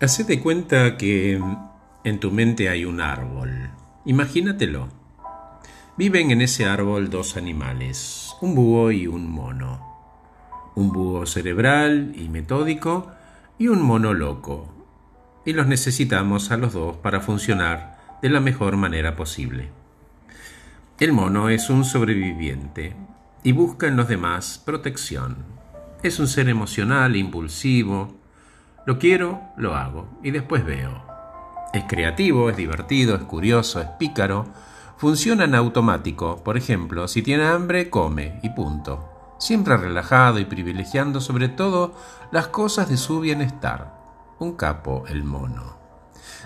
Haced de cuenta que en tu mente hay un árbol. Imagínatelo. Viven en ese árbol dos animales, un búho y un mono. Un búho cerebral y metódico y un mono loco. Y los necesitamos a los dos para funcionar de la mejor manera posible. El mono es un sobreviviente y busca en los demás protección. Es un ser emocional, impulsivo, lo quiero, lo hago y después veo. Es creativo, es divertido, es curioso, es pícaro. Funciona en automático. Por ejemplo, si tiene hambre, come y punto. Siempre relajado y privilegiando sobre todo las cosas de su bienestar. Un capo, el mono.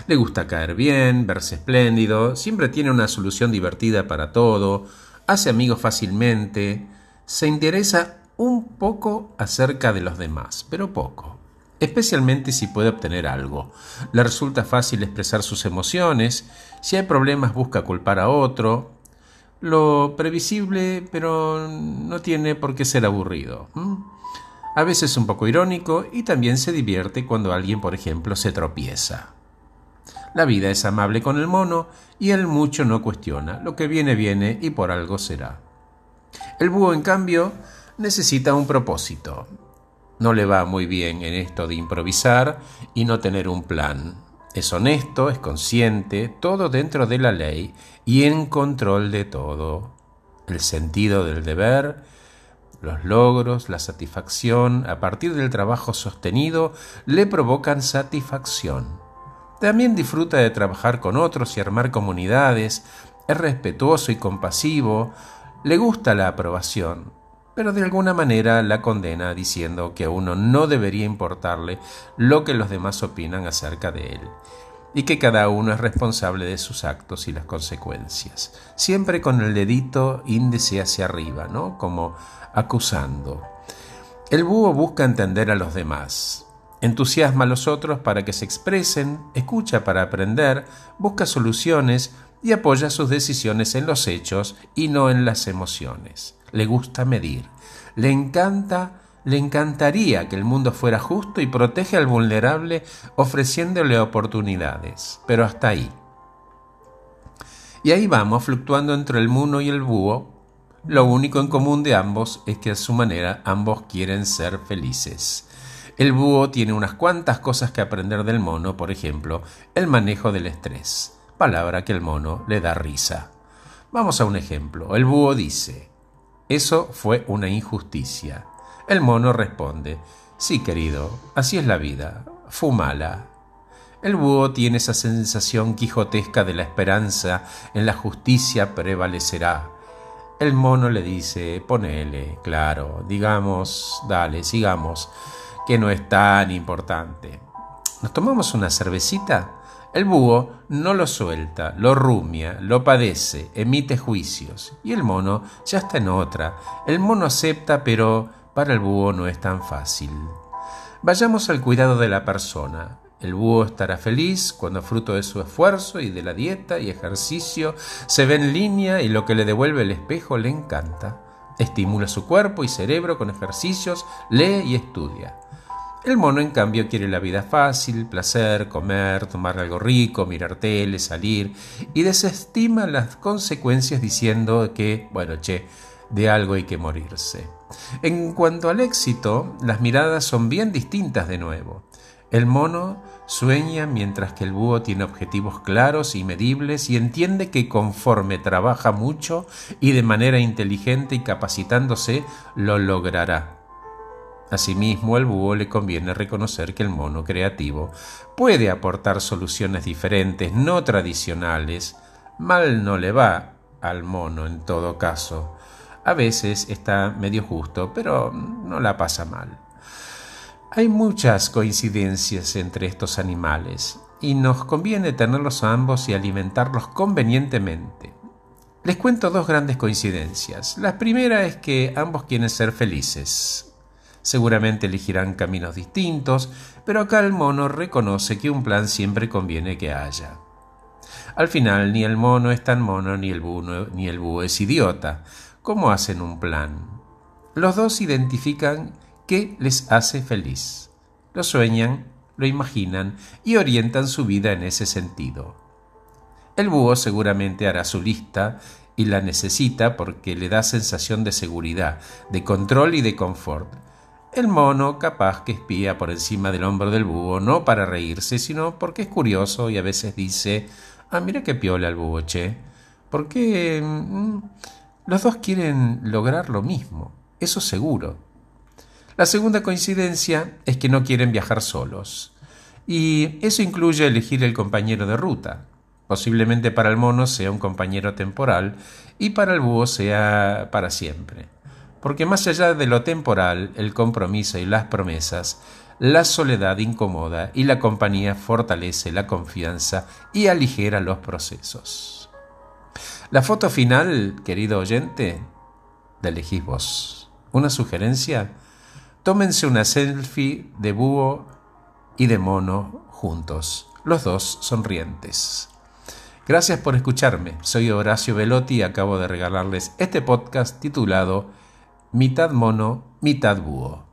Le gusta caer bien, verse espléndido, siempre tiene una solución divertida para todo, hace amigos fácilmente, se interesa un poco acerca de los demás, pero poco especialmente si puede obtener algo. Le resulta fácil expresar sus emociones, si hay problemas busca culpar a otro. Lo previsible, pero no tiene por qué ser aburrido. A veces un poco irónico y también se divierte cuando alguien, por ejemplo, se tropieza. La vida es amable con el mono y él mucho no cuestiona. Lo que viene, viene y por algo será. El búho, en cambio, necesita un propósito no le va muy bien en esto de improvisar y no tener un plan. Es honesto, es consciente, todo dentro de la ley y en control de todo. El sentido del deber, los logros, la satisfacción, a partir del trabajo sostenido, le provocan satisfacción. También disfruta de trabajar con otros y armar comunidades, es respetuoso y compasivo, le gusta la aprobación, pero de alguna manera la condena diciendo que a uno no debería importarle lo que los demás opinan acerca de él, y que cada uno es responsable de sus actos y las consecuencias, siempre con el dedito índice hacia arriba, ¿no? Como acusando. El búho busca entender a los demás, entusiasma a los otros para que se expresen, escucha para aprender, busca soluciones y apoya sus decisiones en los hechos y no en las emociones le gusta medir. Le encanta, le encantaría que el mundo fuera justo y protege al vulnerable ofreciéndole oportunidades, pero hasta ahí. Y ahí vamos, fluctuando entre el mono y el búho. Lo único en común de ambos es que a su manera ambos quieren ser felices. El búho tiene unas cuantas cosas que aprender del mono, por ejemplo, el manejo del estrés, palabra que el mono le da risa. Vamos a un ejemplo. El búho dice, eso fue una injusticia. El mono responde, Sí, querido, así es la vida, fumala. El búho tiene esa sensación quijotesca de la esperanza en la justicia prevalecerá. El mono le dice, ponele, claro, digamos, dale, sigamos, que no es tan importante. ¿Nos tomamos una cervecita? El búho no lo suelta, lo rumia, lo padece, emite juicios. Y el mono ya está en otra. El mono acepta, pero para el búho no es tan fácil. Vayamos al cuidado de la persona. El búho estará feliz cuando fruto de su esfuerzo y de la dieta y ejercicio se ve en línea y lo que le devuelve el espejo le encanta. Estimula su cuerpo y cerebro con ejercicios, lee y estudia. El mono, en cambio, quiere la vida fácil, placer, comer, tomar algo rico, mirar tele, salir, y desestima las consecuencias diciendo que, bueno, che, de algo hay que morirse. En cuanto al éxito, las miradas son bien distintas de nuevo. El mono sueña mientras que el búho tiene objetivos claros y medibles y entiende que conforme trabaja mucho y de manera inteligente y capacitándose, lo logrará. Asimismo, al búho le conviene reconocer que el mono creativo puede aportar soluciones diferentes, no tradicionales. Mal no le va al mono en todo caso. A veces está medio justo, pero no la pasa mal. Hay muchas coincidencias entre estos animales y nos conviene tenerlos ambos y alimentarlos convenientemente. Les cuento dos grandes coincidencias. La primera es que ambos quieren ser felices, Seguramente elegirán caminos distintos, pero acá el mono reconoce que un plan siempre conviene que haya. Al final, ni el mono es tan mono, ni el búho, ni el búho es idiota. ¿Cómo hacen un plan? Los dos identifican qué les hace feliz. Lo sueñan lo imaginan y orientan su vida en ese sentido. El búho seguramente hará su lista y la necesita porque le da sensación de seguridad, de control y de confort. El mono capaz que espía por encima del hombro del búho, no para reírse, sino porque es curioso y a veces dice, ah, mira qué piola el búho, che, porque mm, los dos quieren lograr lo mismo, eso seguro. La segunda coincidencia es que no quieren viajar solos, y eso incluye elegir el compañero de ruta. Posiblemente para el mono sea un compañero temporal y para el búho sea para siempre porque más allá de lo temporal, el compromiso y las promesas, la soledad incomoda y la compañía fortalece la confianza y aligera los procesos. La foto final, querido oyente, la elegís vos. Una sugerencia, tómense una selfie de búho y de mono juntos, los dos sonrientes. Gracias por escucharme. Soy Horacio Velotti y acabo de regalarles este podcast titulado mitad mono, mitad búho.